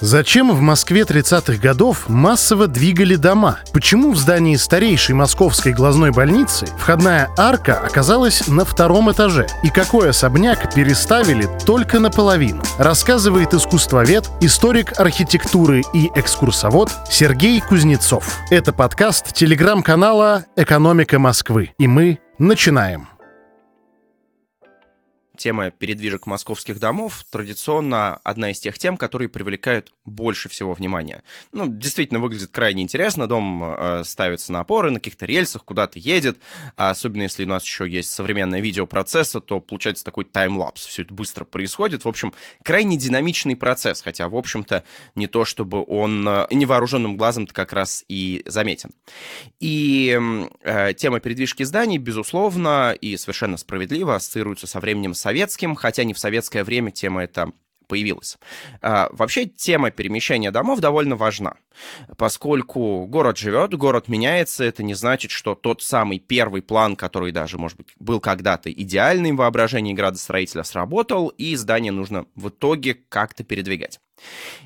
Зачем в Москве 30-х годов массово двигали дома? Почему в здании старейшей московской глазной больницы входная арка оказалась на втором этаже? И какой особняк переставили только наполовину? Рассказывает искусствовед, историк архитектуры и экскурсовод Сергей Кузнецов. Это подкаст телеграм-канала «Экономика Москвы». И мы начинаем тема передвижек московских домов традиционно одна из тех тем, которые привлекают больше всего внимания. Ну, действительно, выглядит крайне интересно. Дом э, ставится на опоры, на каких-то рельсах, куда-то едет. А особенно если у нас еще есть современное видеопроцесса, то получается такой таймлапс. Все это быстро происходит. В общем, крайне динамичный процесс, хотя, в общем-то, не то чтобы он э, невооруженным глазом как раз и заметен. И э, тема передвижки зданий, безусловно, и совершенно справедливо ассоциируется со временем советским, хотя не в советское время тема эта появилась. А, вообще тема перемещения домов довольно важна, поскольку город живет, город меняется, это не значит, что тот самый первый план, который даже, может быть, был когда-то идеальным в воображении градостроителя, сработал, и здание нужно в итоге как-то передвигать.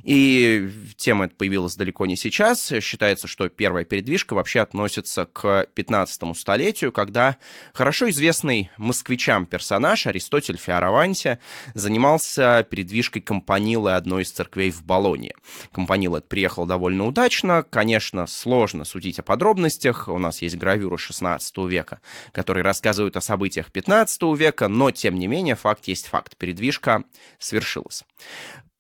И тема эта появилась далеко не сейчас. Считается, что первая передвижка вообще относится к 15 столетию, когда хорошо известный москвичам персонаж Аристотель Фиараванти занимался передвижкой компанилы одной из церквей в Болонье. Компанила приехала довольно удачно. Конечно, сложно судить о подробностях. У нас есть гравюры 16 века, которые рассказывают о событиях 15 века, но, тем не менее, факт есть факт. Передвижка свершилась.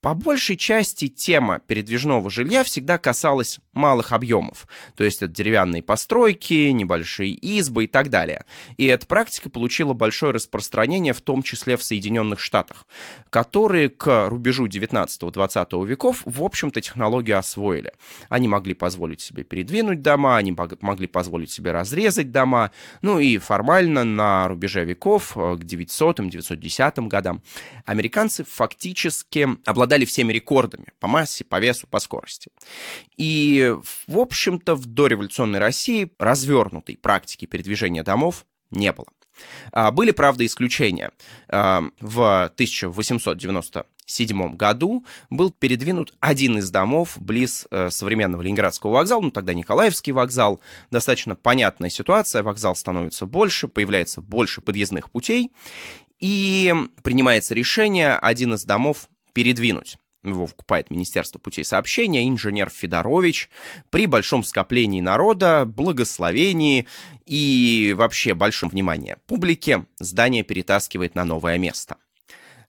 По большей части тема передвижного жилья всегда касалась малых объемов, то есть это деревянные постройки, небольшие избы и так далее. И эта практика получила большое распространение, в том числе в Соединенных Штатах, которые к рубежу 19-20 веков, в общем-то, технологию освоили. Они могли позволить себе передвинуть дома, они могли позволить себе разрезать дома, ну и формально на рубеже веков, э, к 900-910 годам, американцы фактически обладали обладали всеми рекордами по массе, по весу, по скорости. И, в общем-то, в дореволюционной России развернутой практики передвижения домов не было. А, были, правда, исключения. А, в 1897 году был передвинут один из домов близ э, современного Ленинградского вокзала, ну тогда Николаевский вокзал. Достаточно понятная ситуация, вокзал становится больше, появляется больше подъездных путей, и принимается решение один из домов передвинуть. Его вкупает Министерство путей сообщения, инженер Федорович. При большом скоплении народа, благословении и вообще большом внимании публики здание перетаскивает на новое место.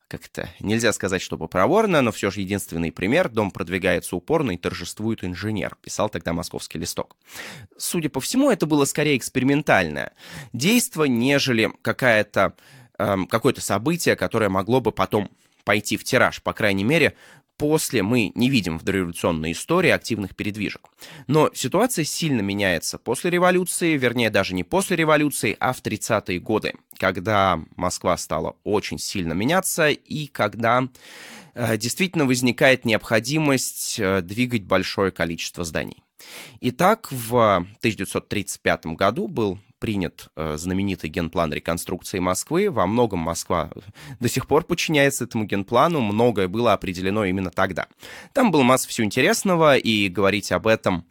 Как-то нельзя сказать, чтобы проворно, но все же единственный пример. Дом продвигается упорно и торжествует инженер, писал тогда московский листок. Судя по всему, это было скорее экспериментальное действо, нежели какая-то, эм, какое-то событие, которое могло бы потом пойти в тираж, по крайней мере, после мы не видим в дореволюционной истории активных передвижек. Но ситуация сильно меняется после революции, вернее, даже не после революции, а в 30-е годы, когда Москва стала очень сильно меняться и когда э, действительно возникает необходимость э, двигать большое количество зданий. Итак, в 1935 году был принят э, знаменитый генплан реконструкции Москвы. Во многом Москва до сих пор подчиняется этому генплану. Многое было определено именно тогда. Там было масса всего интересного, и говорить об этом,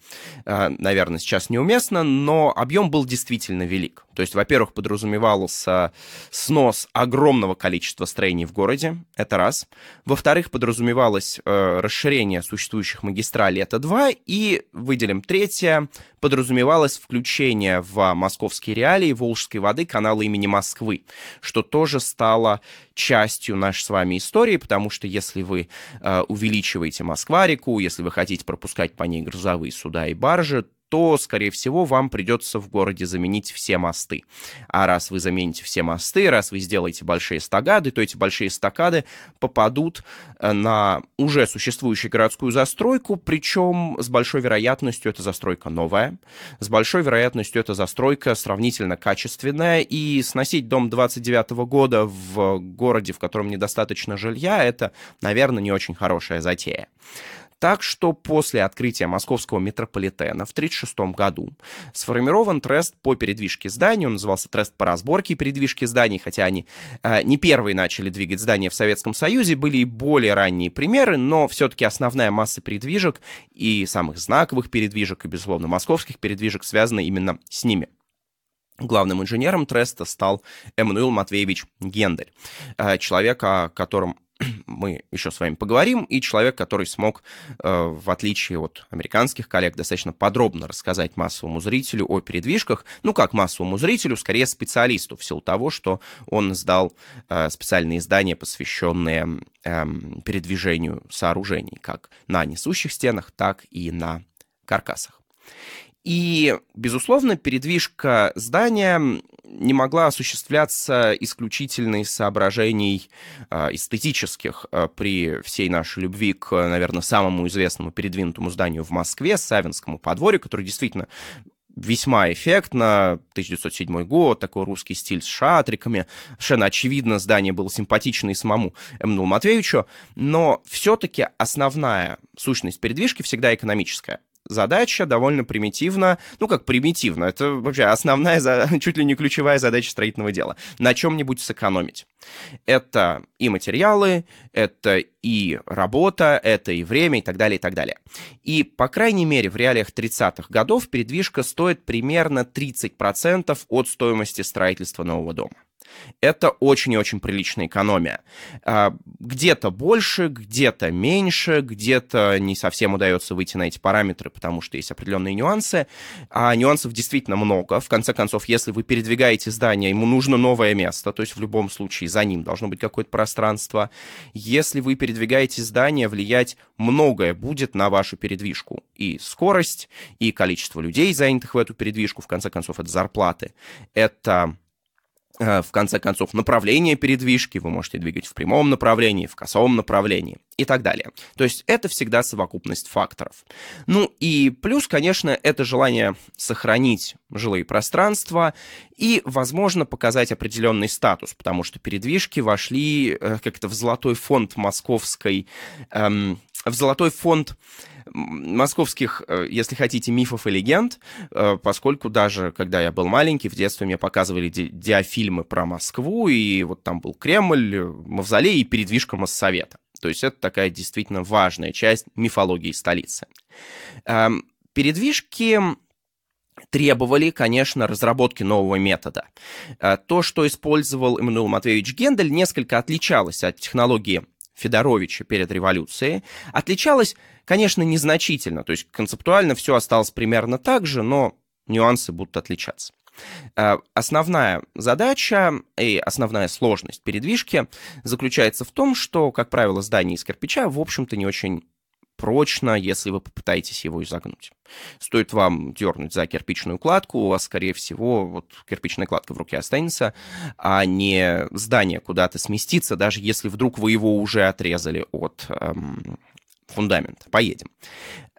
э, наверное, сейчас неуместно, но объем был действительно велик. То есть, во-первых, подразумевался снос огромного количества строений в городе, это раз. Во-вторых, подразумевалось э, расширение существующих магистралей, это два. И, выделим третье, подразумевалось включение в московские реалии Волжской воды канала имени Москвы, что тоже стало частью нашей с вами истории, потому что если вы э, увеличиваете Москва-реку, если вы хотите пропускать по ней грузовые суда и баржи, то, скорее всего, вам придется в городе заменить все мосты. А раз вы замените все мосты, раз вы сделаете большие стакады, то эти большие стакады попадут э, на уже существующую городскую застройку, причем с большой вероятностью эта застройка новая, с большой вероятностью эта застройка сравнительно качественная, и сносить дом 29 года в городе, в котором недостаточно жилья, это, наверное, не очень хорошая затея. Так что после открытия московского метрополитена в 1936 году сформирован трест по передвижке зданий. Он назывался трест по разборке передвижки зданий, хотя они э, не первые начали двигать здания в Советском Союзе, были и более ранние примеры, но все-таки основная масса передвижек и самых знаковых передвижек, и, безусловно, московских передвижек связана именно с ними. Главным инженером Треста стал Эммануил Матвеевич Гендель, э, человек, о котором мы еще с вами поговорим, и человек, который смог, э, в отличие от американских коллег, достаточно подробно рассказать массовому зрителю о передвижках, ну как массовому зрителю, скорее специалисту, в силу того, что он сдал э, специальные издания, посвященные эм, передвижению сооружений, как на несущих стенах, так и на каркасах. И, безусловно, передвижка здания не могла осуществляться исключительно из соображений э, эстетических э, при всей нашей любви к, наверное, самому известному передвинутому зданию в Москве, Савинскому подворью, который действительно весьма эффектно. 1907 год, такой русский стиль с шатриками. Совершенно очевидно, здание было симпатично и самому Эмману Матвеевичу, но все-таки основная сущность передвижки всегда экономическая задача довольно примитивна, ну как примитивно, это вообще основная, чуть ли не ключевая задача строительного дела, на чем-нибудь сэкономить. Это и материалы, это и работа, это и время и так далее, и так далее. И, по крайней мере, в реалиях 30-х годов передвижка стоит примерно 30% от стоимости строительства нового дома это очень и очень приличная экономия. А, где-то больше, где-то меньше, где-то не совсем удается выйти на эти параметры, потому что есть определенные нюансы. А нюансов действительно много. В конце концов, если вы передвигаете здание, ему нужно новое место, то есть в любом случае за ним должно быть какое-то пространство. Если вы передвигаете здание, влиять многое будет на вашу передвижку. И скорость, и количество людей, занятых в эту передвижку, в конце концов, это зарплаты. Это в конце концов, направление передвижки, вы можете двигать в прямом направлении, в косом направлении и так далее. То есть это всегда совокупность факторов. Ну и плюс, конечно, это желание сохранить жилые пространства и, возможно, показать определенный статус, потому что передвижки вошли э, как-то в золотой фонд московской, эм, в золотой фонд московских, э, если хотите, мифов и легенд, э, поскольку даже когда я был маленький, в детстве мне показывали ди диафильмы про Москву, и вот там был Кремль, Мавзолей и передвижка Моссовета. То есть это такая действительно важная часть мифологии столицы. Эм, передвижки требовали, конечно, разработки нового метода. Э, то, что использовал Эммануил Матвеевич Гендель, несколько отличалось от технологии Федоровича перед революцией, отличалось, конечно, незначительно, то есть концептуально все осталось примерно так же, но нюансы будут отличаться. Э, основная задача и основная сложность передвижки заключается в том, что, как правило, здание из кирпича, в общем-то, не очень прочно, если вы попытаетесь его изогнуть. Стоит вам дернуть за кирпичную кладку, у вас, скорее всего, вот кирпичная кладка в руке останется, а не здание куда-то сместится, даже если вдруг вы его уже отрезали от эм, фундамента. Поедем.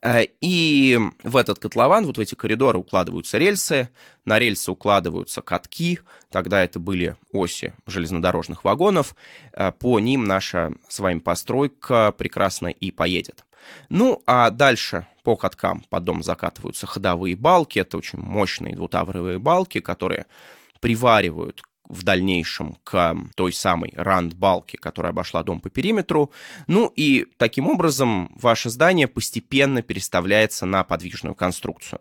Э, и в этот котлован, вот в эти коридоры укладываются рельсы, на рельсы укладываются катки, тогда это были оси железнодорожных вагонов, э, по ним наша с вами постройка прекрасно и поедет. Ну, а дальше по каткам под дом закатываются ходовые балки. Это очень мощные двутавровые балки, которые приваривают в дальнейшем к той самой ранд-балке, которая обошла дом по периметру. Ну и таким образом ваше здание постепенно переставляется на подвижную конструкцию.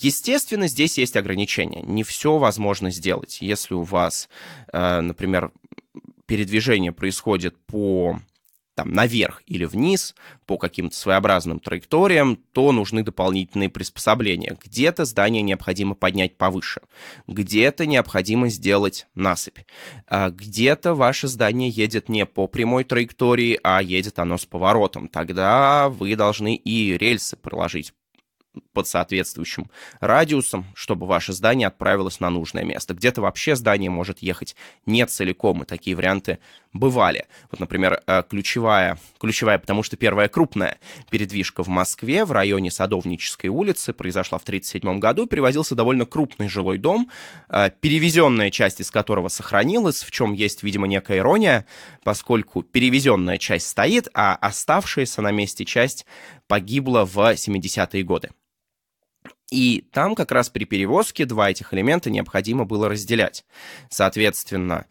Естественно, здесь есть ограничения. Не все возможно сделать. Если у вас, э, например, передвижение происходит по там, наверх или вниз по каким-то своеобразным траекториям, то нужны дополнительные приспособления. Где-то здание необходимо поднять повыше, где-то необходимо сделать насыпь, а где-то ваше здание едет не по прямой траектории, а едет оно с поворотом. Тогда вы должны и рельсы проложить под соответствующим радиусом, чтобы ваше здание отправилось на нужное место. Где-то вообще здание может ехать не целиком, и такие варианты бывали. Вот, например, э, ключевая, ключевая, потому что первая крупная передвижка в Москве в районе Садовнической улицы произошла в 1937 году. Перевозился довольно крупный жилой дом, э, перевезенная часть из которого сохранилась, в чем есть, видимо, некая ирония, поскольку перевезенная часть стоит, а оставшаяся на месте часть погибла в 70-е годы. И там как раз при перевозке два этих элемента необходимо было разделять. Соответственно,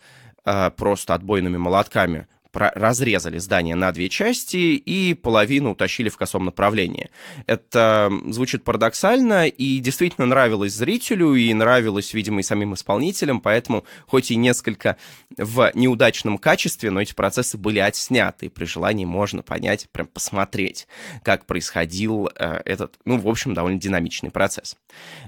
просто отбойными молотками разрезали здание на две части и половину утащили в косом направлении. Это звучит парадоксально и действительно нравилось зрителю и нравилось, видимо, и самим исполнителям, поэтому хоть и несколько в неудачном качестве, но эти процессы были отсняты, и при желании можно понять, прям посмотреть, как происходил э, этот, ну, в общем, довольно динамичный процесс.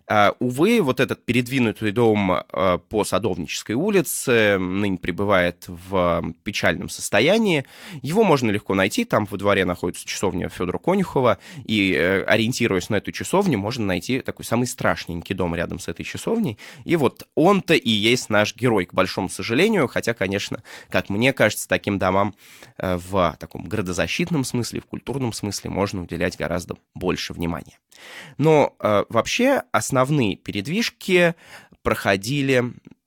Э, увы, вот этот передвинутый дом э, по Садовнической улице ныне пребывает в печальном состоянии, состоянии. Его можно легко найти, там во дворе находится часовня Федора Конюхова, и э, ориентируясь на эту часовню, можно найти такой самый страшненький дом рядом с этой часовней. И вот он-то и есть наш герой, к большому сожалению, хотя, конечно, как мне кажется, таким домам э, в таком градозащитном смысле, в культурном смысле можно уделять гораздо больше внимания. Но э, вообще основные передвижки проходили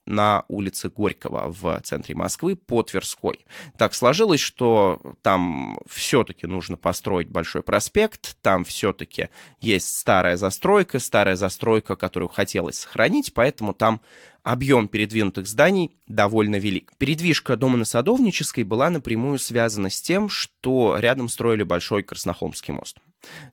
на улице Горького в центре Москвы по Тверской. Так сложилось, что там все-таки нужно построить большой проспект, там все-таки есть старая застройка, старая застройка, которую хотелось сохранить, поэтому там объем передвинутых зданий довольно велик. Передвижка дома на Садовнической была напрямую связана с тем, что рядом строили большой Краснохолмский мост.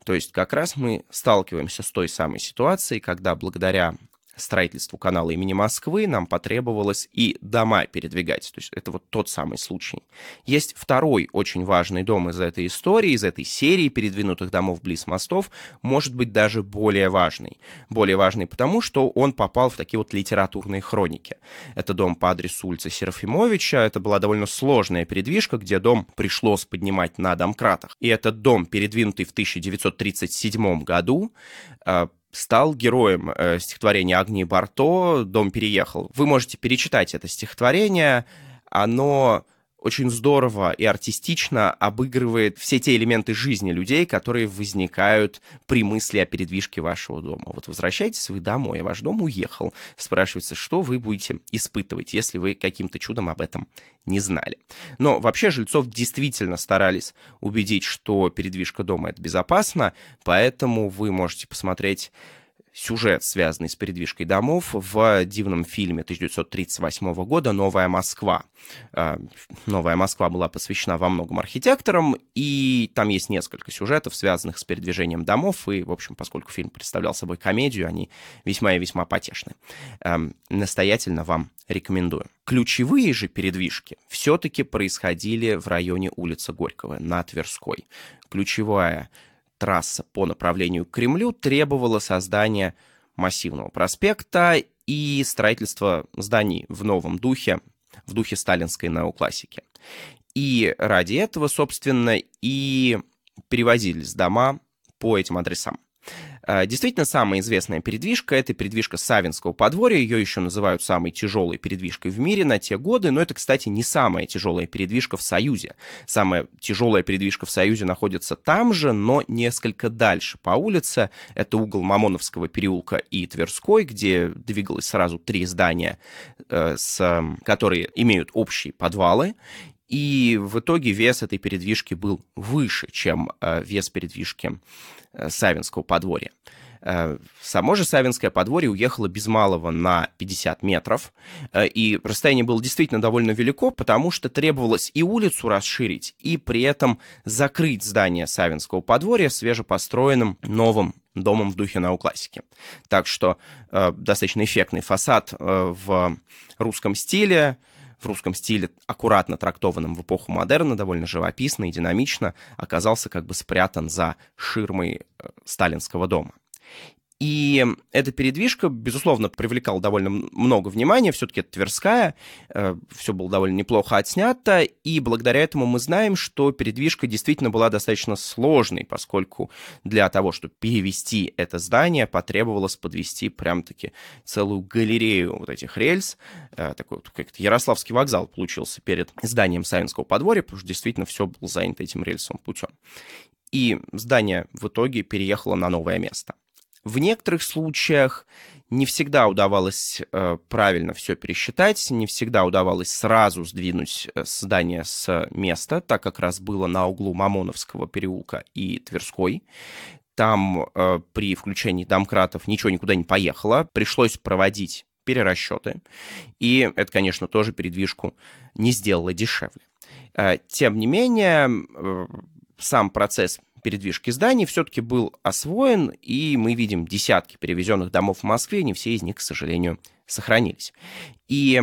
То есть как раз мы сталкиваемся с той самой ситуацией, когда благодаря строительству канала имени Москвы нам потребовалось и дома передвигать. То есть это вот тот самый случай. Есть второй очень важный дом из этой истории, из этой серии передвинутых домов близ мостов, может быть даже более важный. Более важный потому, что он попал в такие вот литературные хроники. Это дом по адресу улицы Серафимовича. Это была довольно сложная передвижка, где дом пришлось поднимать на домкратах. И этот дом, передвинутый в 1937 году, а, стал героем э, стихотворения Агнии Барто «Дом переехал». Вы можете перечитать это стихотворение. Оно очень здорово и артистично обыгрывает все те элементы жизни людей, которые возникают при мысли о передвижке вашего дома. Вот возвращаетесь вы домой, а ваш дом уехал. Спрашивается, что вы будете испытывать, если вы каким-то чудом об этом не знали. Но вообще жильцов действительно старались убедить, что передвижка дома — это безопасно, поэтому вы можете посмотреть сюжет, связанный с передвижкой домов, в дивном фильме 1938 года «Новая Москва». А, «Новая Москва» была посвящена во многом архитекторам, и там есть несколько сюжетов, связанных с передвижением домов, и, в общем, поскольку фильм представлял собой комедию, они весьма и весьма потешны. Настоятельно вам рекомендую. Ключевые же передвижки все-таки происходили в районе улицы Горького, на Тверской. Ключевая трасса по направлению к Кремлю требовала создания массивного проспекта и строительства зданий в новом духе, в духе сталинской неоклассики. И ради этого, собственно, и перевозились дома по этим адресам. Э, действительно, самая известная передвижка — это передвижка Савинского подворья. Ее еще называют самой тяжелой передвижкой в мире на те годы. Но это, кстати, не самая тяжелая передвижка в Союзе. Самая тяжелая передвижка в Союзе находится там же, но несколько дальше по улице. Это угол Мамоновского переулка и Тверской, где двигалось сразу три здания, э, с, которые имеют общие подвалы. И в итоге вес этой передвижки был выше, чем э, вес передвижки э, Савинского подворья. Э, само же Савинское подворье уехало без малого на 50 метров, и расстояние было действительно довольно велико, потому что требовалось и улицу расширить, и при этом закрыть здание Савинского подворья свежепостроенным новым домом в духе неоклассики. Так что э, достаточно эффектный фасад э, в русском стиле, в русском стиле, аккуратно трактованном в эпоху модерна, довольно живописно и динамично, оказался как бы спрятан за ширмой э, сталинского дома. И эта передвижка, безусловно, привлекала довольно много внимания. Все-таки это Тверская, э, все было довольно неплохо отснято. И благодаря этому мы знаем, что передвижка действительно была достаточно сложной, поскольку для того, чтобы перевести это здание, потребовалось подвести прям-таки целую галерею вот этих рельс. Э, такой вот как-то Ярославский вокзал получился перед зданием Савинского подворья, потому что действительно все было занято этим рельсовым путем. И здание в итоге переехало на новое место. В некоторых случаях не всегда удавалось э, правильно все пересчитать, не всегда удавалось сразу сдвинуть э, здание с места, так как раз было на углу Мамоновского переулка и Тверской. Там э, при включении домкратов ничего никуда не поехало, пришлось проводить перерасчеты, и это, конечно, тоже передвижку не сделало дешевле. Тем не менее, сам процесс передвижки зданий все-таки был освоен, и мы видим десятки перевезенных домов в Москве, не все из них, к сожалению, сохранились. И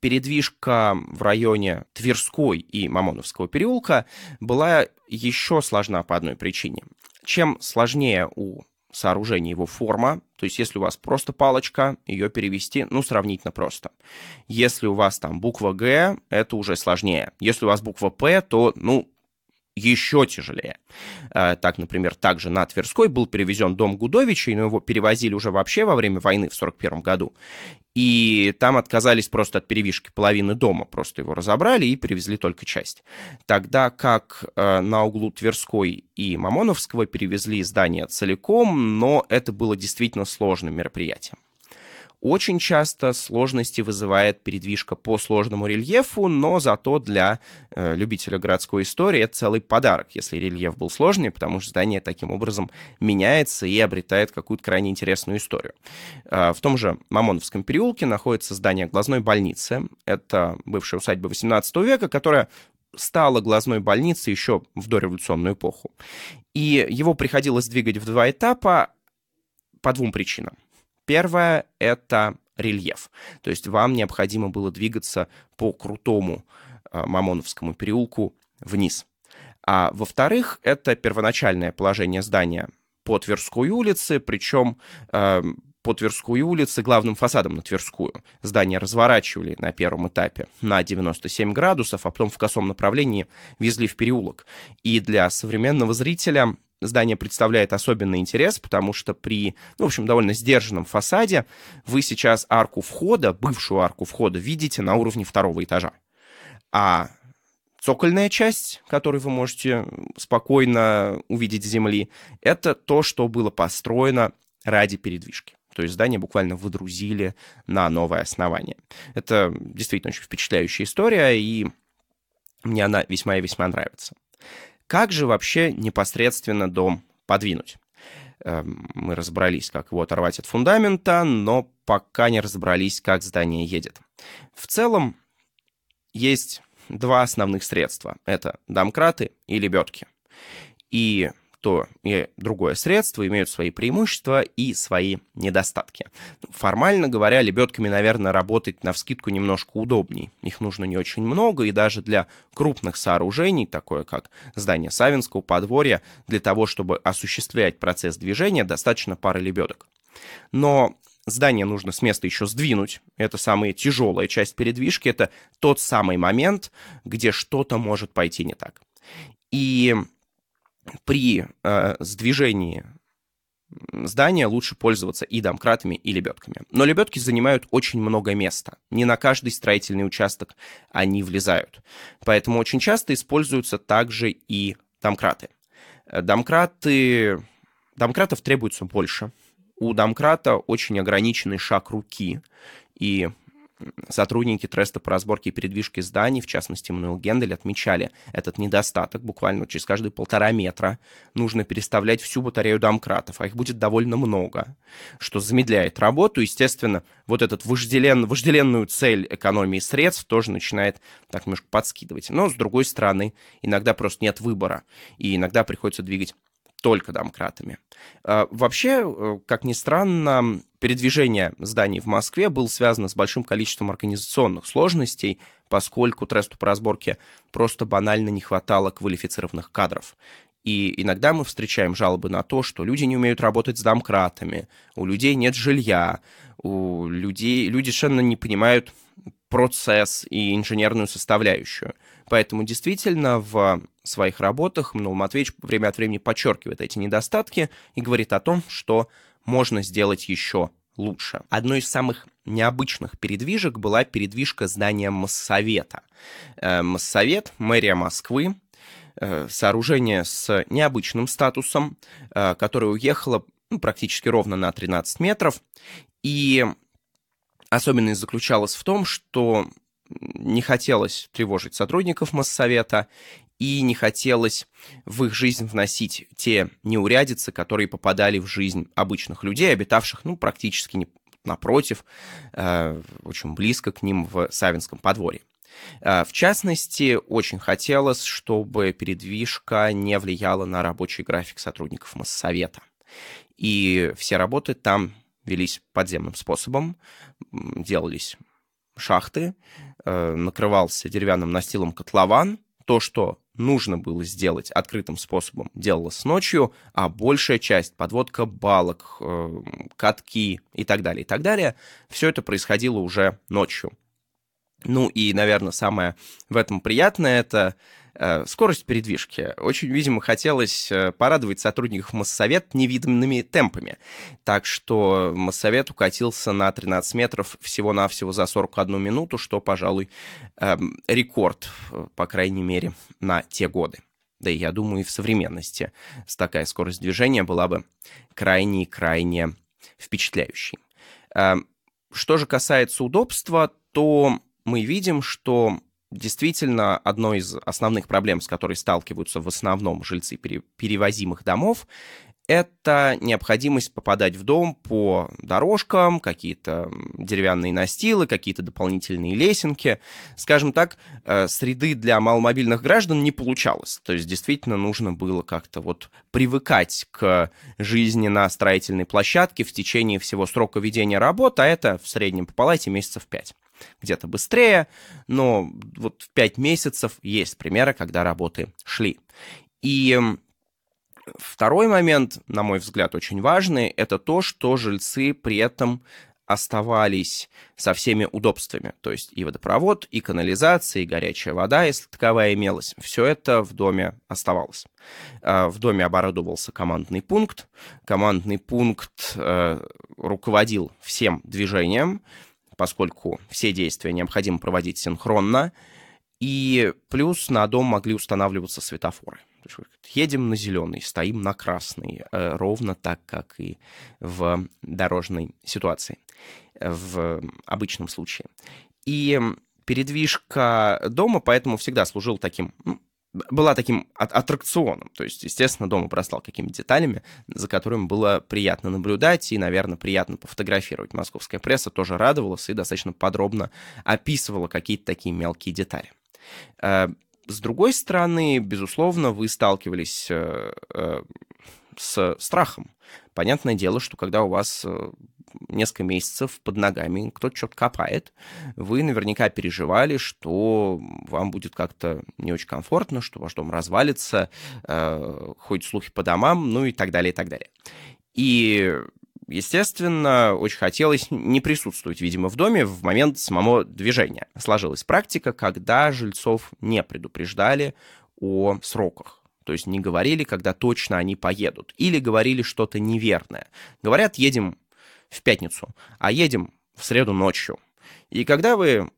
передвижка в районе Тверской и Мамоновского переулка была еще сложна по одной причине. Чем сложнее у сооружения его форма, то есть если у вас просто палочка, ее перевести, ну, сравнительно просто. Если у вас там буква «Г», это уже сложнее. Если у вас буква «П», то, ну, еще тяжелее. Э, так, например, также на Тверской был перевезен дом Гудовичей, но его перевозили уже вообще во время войны в 1941 году. И там отказались просто от перевишки половины дома, просто его разобрали и перевезли только часть. Тогда как э, на углу Тверской и Мамоновского перевезли здание целиком, но это было действительно сложным мероприятием. Очень часто сложности вызывает передвижка по сложному рельефу, но зато для э, любителя городской истории это целый подарок, если рельеф был сложный, потому что здание таким образом меняется и обретает какую-то крайне интересную историю. Э, в том же Мамоновском переулке находится здание глазной больницы. Это бывшая усадьба 18 века, которая стала глазной больницей еще в дореволюционную эпоху. И его приходилось двигать в два этапа по двум причинам. Первое — это рельеф. То есть вам необходимо было двигаться по крутому э, Мамоновскому переулку вниз. А во-вторых, это первоначальное положение здания по Тверской улице, причем э, по Тверской улице главным фасадом на Тверскую. Здание разворачивали на первом этапе на 97 градусов, а потом в косом направлении везли в переулок. И для современного зрителя здание представляет особенный интерес, потому что при, ну, в общем, довольно сдержанном фасаде вы сейчас арку входа, бывшую арку входа, видите на уровне второго этажа. А цокольная часть, которую вы можете спокойно увидеть с земли, это то, что было построено ради передвижки. То есть здание буквально выдрузили на новое основание. Это действительно очень впечатляющая история, и мне она весьма и весьма нравится. Как же вообще непосредственно дом подвинуть? Эм, мы разобрались, как его оторвать от фундамента, но пока не разобрались, как здание едет. В целом есть два основных средства. Это домкраты и лебедки. И то и другое средство имеют свои преимущества и свои недостатки. Формально говоря, лебедками, наверное, работать на вскидку немножко удобней. Их нужно не очень много, и даже для крупных сооружений, такое как здание Савинского подворья, для того, чтобы осуществлять процесс движения, достаточно пары лебедок. Но здание нужно с места еще сдвинуть. Это самая тяжелая часть передвижки. Это тот самый момент, где что-то может пойти не так. И при э, сдвижении здания лучше пользоваться и домкратами, и лебедками. Но лебедки занимают очень много места. Не на каждый строительный участок они влезают. Поэтому очень часто используются также и домкраты. Э, домкраты... Домкратов требуется больше. У домкрата очень ограниченный шаг руки, и Сотрудники Треста по разборке и передвижке зданий, в частности Мануэл Гендель, отмечали этот недостаток. Буквально через каждые полтора метра нужно переставлять всю батарею домкратов, а их будет довольно много, что замедляет работу. Естественно, вот этот вожделен, вожделенную цель экономии средств тоже начинает так немножко подскидывать. Но, с другой стороны, иногда просто нет выбора, и иногда приходится двигать только домкратами. А, вообще, э, как ни странно, передвижение зданий в Москве было связано с большим количеством организационных сложностей, поскольку тресту по разборке просто банально не хватало квалифицированных кадров. И иногда мы встречаем жалобы на то, что люди не умеют работать с домкратами, у людей нет жилья, у людей, люди совершенно не понимают процесс и инженерную составляющую. Поэтому действительно в своих работах Мнул Матвеевич время от времени подчеркивает эти недостатки и говорит о том, что можно сделать еще лучше. Одной из самых необычных передвижек была передвижка здания Моссовета. Э, Моссовет, мэрия Москвы, э, сооружение с необычным статусом, э, которое уехало ну, практически ровно на 13 метров. И особенность заключалась в том, что не хотелось тревожить сотрудников Моссовета и не хотелось в их жизнь вносить те неурядицы, которые попадали в жизнь обычных людей, обитавших, ну, практически не, напротив, э, очень близко к ним в Савинском подворье. Э, в частности, очень хотелось, чтобы передвижка не влияла на рабочий график сотрудников Моссовета. И все работы там велись подземным способом, делались шахты, э, накрывался деревянным настилом котлован. То, что нужно было сделать открытым способом, делалось ночью, а большая часть, подводка балок, э, катки и так далее, и так далее, все это происходило уже ночью. Ну и, наверное, самое в этом приятное — это скорость передвижки. Очень, видимо, хотелось э, порадовать сотрудников Моссовет невиданными темпами. Так что Моссовет укатился на 13 метров всего-навсего за 41 минуту, что, пожалуй, эм, рекорд, э, по крайней мере, на те годы. Да и я думаю, и в современности такая скорость движения была бы крайне-крайне впечатляющей. Эм, что же касается удобства, то мы видим, что действительно одной из основных проблем, с которой сталкиваются в основном жильцы перевозимых домов, это необходимость попадать в дом по дорожкам, какие-то деревянные настилы, какие-то дополнительные лесенки. Скажем так, э, среды для маломобильных граждан не получалось. То есть действительно нужно было как-то вот привыкать к жизни на строительной площадке в течение всего срока ведения работ, а это в среднем по палате месяцев пять где-то быстрее, но вот в 5 месяцев есть примеры, когда работы шли. И второй момент, на мой взгляд, очень важный, это то, что жильцы при этом оставались со всеми удобствами. То есть и водопровод, и канализация, и горячая вода, если таковая имелась. Все это в доме оставалось. А, в доме оборудовался командный пункт. Командный пункт э, руководил всем движением поскольку все действия необходимо проводить синхронно, и плюс на дом могли устанавливаться светофоры. Едем на зеленый, стоим на красный, э, ровно так, как и в дорожной ситуации, в обычном случае. И передвижка дома поэтому всегда служил таким была таким аттракционом. То есть, естественно, дом обрастал какими-то деталями, за которыми было приятно наблюдать и, наверное, приятно пофотографировать. Московская пресса тоже радовалась и достаточно подробно описывала какие-то такие мелкие детали. Э, с другой стороны, безусловно, вы сталкивались э, э, с страхом. Понятное дело, что когда у вас несколько месяцев под ногами, кто-то что-то копает, вы наверняка переживали, что вам будет как-то не очень комфортно, что ваш дом развалится, э, ходят слухи по домам, ну и так далее, и так далее. И Естественно, очень хотелось не присутствовать, видимо, в доме в момент самого движения. Сложилась практика, когда жильцов не предупреждали о сроках. То есть не говорили, когда точно они поедут. Или говорили что-то неверное. Говорят, едем в пятницу, а едем в среду ночью. И когда вы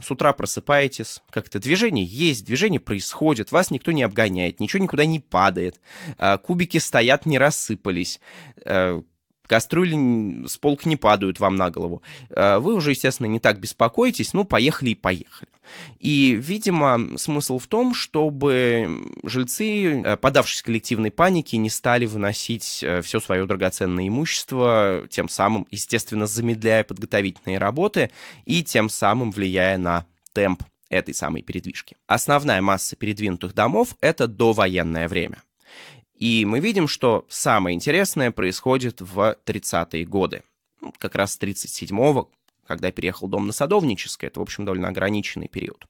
с утра просыпаетесь, как-то движение есть, движение происходит, вас никто не обгоняет, ничего никуда не падает, а, кубики стоят, не рассыпались, э, кастрюли с полк не падают вам на голову. Э, вы уже, естественно, не так беспокоитесь, ну, поехали и поехали. И, видимо, смысл в том, чтобы жильцы, э, подавшись коллективной панике, не стали выносить э, все свое драгоценное имущество, тем самым, естественно, замедляя подготовительные работы и тем самым влияя на темп этой самой передвижки. Основная масса передвинутых домов — это довоенное время. И мы видим, что самое интересное происходит в 30-е годы. Ну, как раз с 37-го, когда переехал дом на Садовническое. Это, в общем, довольно ограниченный период.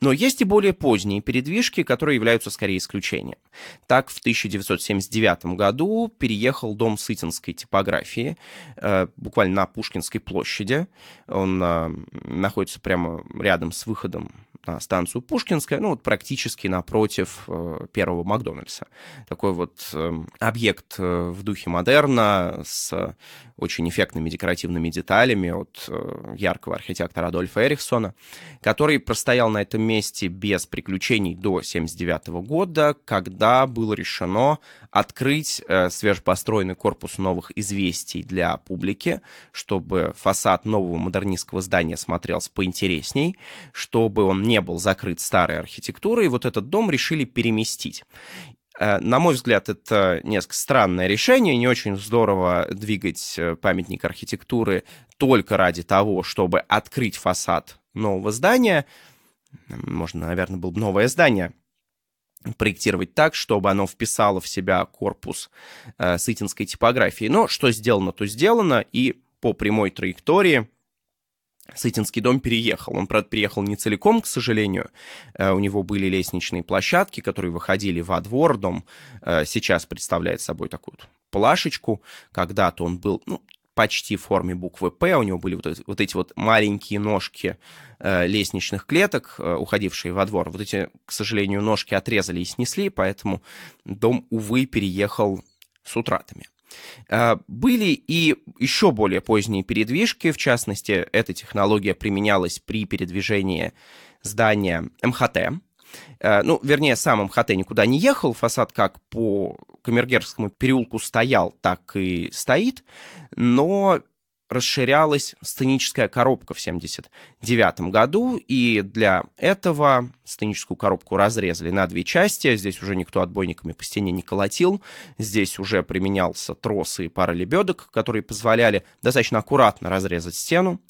Но есть и более поздние передвижки, которые являются скорее исключением. Так, в 1979 году переехал дом сытинской типографии, э, буквально на Пушкинской площади. Он э, находится прямо рядом с выходом на станцию Пушкинская, ну вот практически напротив э, первого Макдональдса. Такой вот э, объект э, в духе модерна с очень эффектными декоративными деталями от э, яркого архитектора Адольфа Эрихсона, который простоял на этом месте без приключений до 1979 года, когда было решено открыть свежепостроенный корпус новых известий для публики, чтобы фасад нового модернистского здания смотрелся поинтересней, чтобы он не был закрыт старой архитектурой, и вот этот дом решили переместить. Э, на мой взгляд, это несколько странное решение. Не очень здорово двигать э, памятник архитектуры только ради того, чтобы открыть фасад нового здания. Можно, наверное, было бы новое здание проектировать так, чтобы оно вписало в себя корпус э, сытинской типографии. Но что сделано, то сделано, и по прямой траектории Сытинский дом переехал. Он, правда, переехал не целиком, к сожалению. Э, у него были лестничные площадки, которые выходили во двор. Дом э, сейчас представляет собой такую плашечку. Когда-то он был ну, почти в форме буквы «П». У него были вот вот, эти вот маленькие ножки э, лестничных клеток, уходившие во двор. Вот эти, к сожалению, ножки отрезали и снесли, поэтому дом, увы, переехал с утратами. А, были и еще более поздние передвижки, в частности, эта технология применялась при передвижении здания МХТ. А, ну, вернее, сам МХТ никуда не ехал, фасад как по Камергерскому переулку стоял, так и стоит, но расширялась сценическая коробка в 1979 году, и для этого сценическую коробку разрезали на две части. Здесь уже никто отбойниками по стене не колотил. Здесь уже применялся трос и пара лебедок, которые позволяли достаточно аккуратно разрезать стену.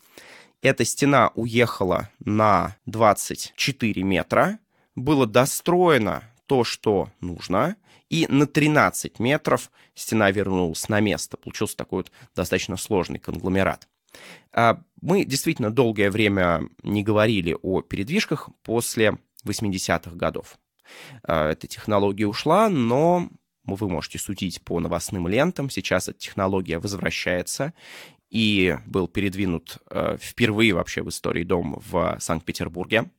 Эта стена уехала на 24 метра. Было достроено то, что нужно и на 13 метров стена вернулась на место. Получился такой вот достаточно сложный конгломерат. А, мы действительно долгое время не говорили о передвижках после 80-х годов. А, эта технология ушла, но вы можете судить по новостным лентам. Сейчас эта технология возвращается, и был передвинут э, впервые вообще в истории дом в Санкт-Петербурге.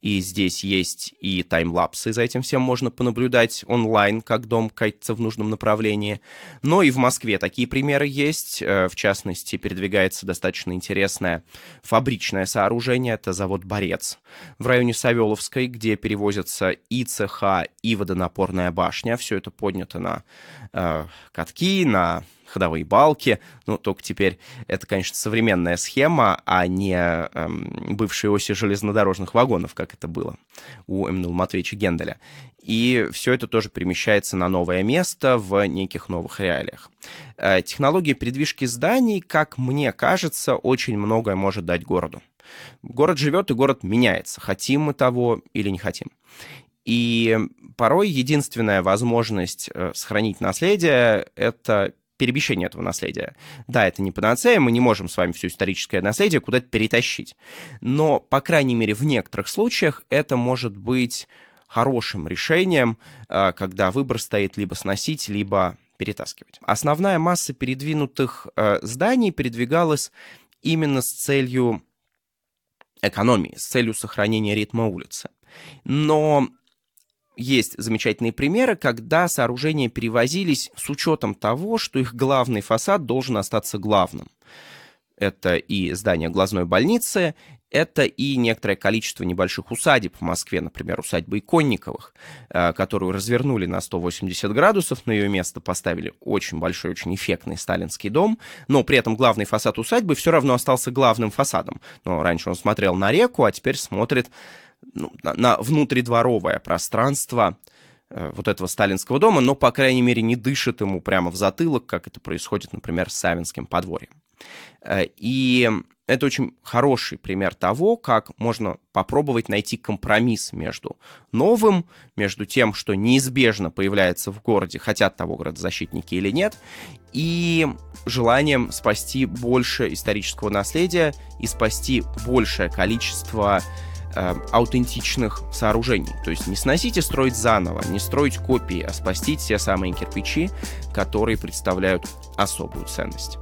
И здесь есть и таймлапсы, за этим всем можно понаблюдать онлайн, как дом катится в нужном направлении. Но и в Москве такие примеры есть. Э, в частности, передвигается достаточно интересное фабричное сооружение. Это завод «Борец» в районе Савеловской, где перевозятся и цеха, и водонапорная башня. Все это поднято на э, катки, на ходовые балки. Ну, только теперь это, конечно, современная схема, а не эм, бывшие оси железнодорожных вагонов, как это было у Эммануила Матвеевича Генделя. И все это тоже перемещается на новое место в неких новых реалиях. Э, технология передвижки зданий, как мне кажется, очень многое может дать городу. Город живет, и город меняется, хотим мы того или не хотим. И порой единственная возможность э, сохранить наследие — это перемещение этого наследия. Да, это не панацея, мы не можем с вами все историческое наследие куда-то перетащить. Но, по крайней мере, в некоторых случаях это может быть хорошим решением, а, когда выбор стоит либо сносить, либо перетаскивать. Основная масса передвинутых а, зданий передвигалась именно с целью экономии, с целью сохранения ритма улицы. Но есть замечательные примеры, когда сооружения перевозились с учетом того, что их главный фасад должен остаться главным. Это и здание глазной больницы, это и некоторое количество небольших усадеб в Москве, например, усадьба Иконниковых, э, которую развернули на 180 градусов, на ее место поставили очень большой, очень эффектный сталинский дом, но при этом главный фасад усадьбы все равно остался главным фасадом. Но раньше он смотрел на реку, а теперь смотрит ну, на, на внутридворовое пространство э, вот этого сталинского дома, но, по крайней мере, не дышит ему прямо в затылок, как это происходит, например, с Савинским подворьем. Э, и это очень хороший пример того, как можно попробовать найти компромисс между новым, между тем, что неизбежно появляется в городе, хотят того градозащитники или нет, и желанием спасти больше исторического наследия и спасти большее количество э, аутентичных сооружений. То есть не сносить и строить заново, не строить копии, а спасти те самые кирпичи, которые представляют особую ценность.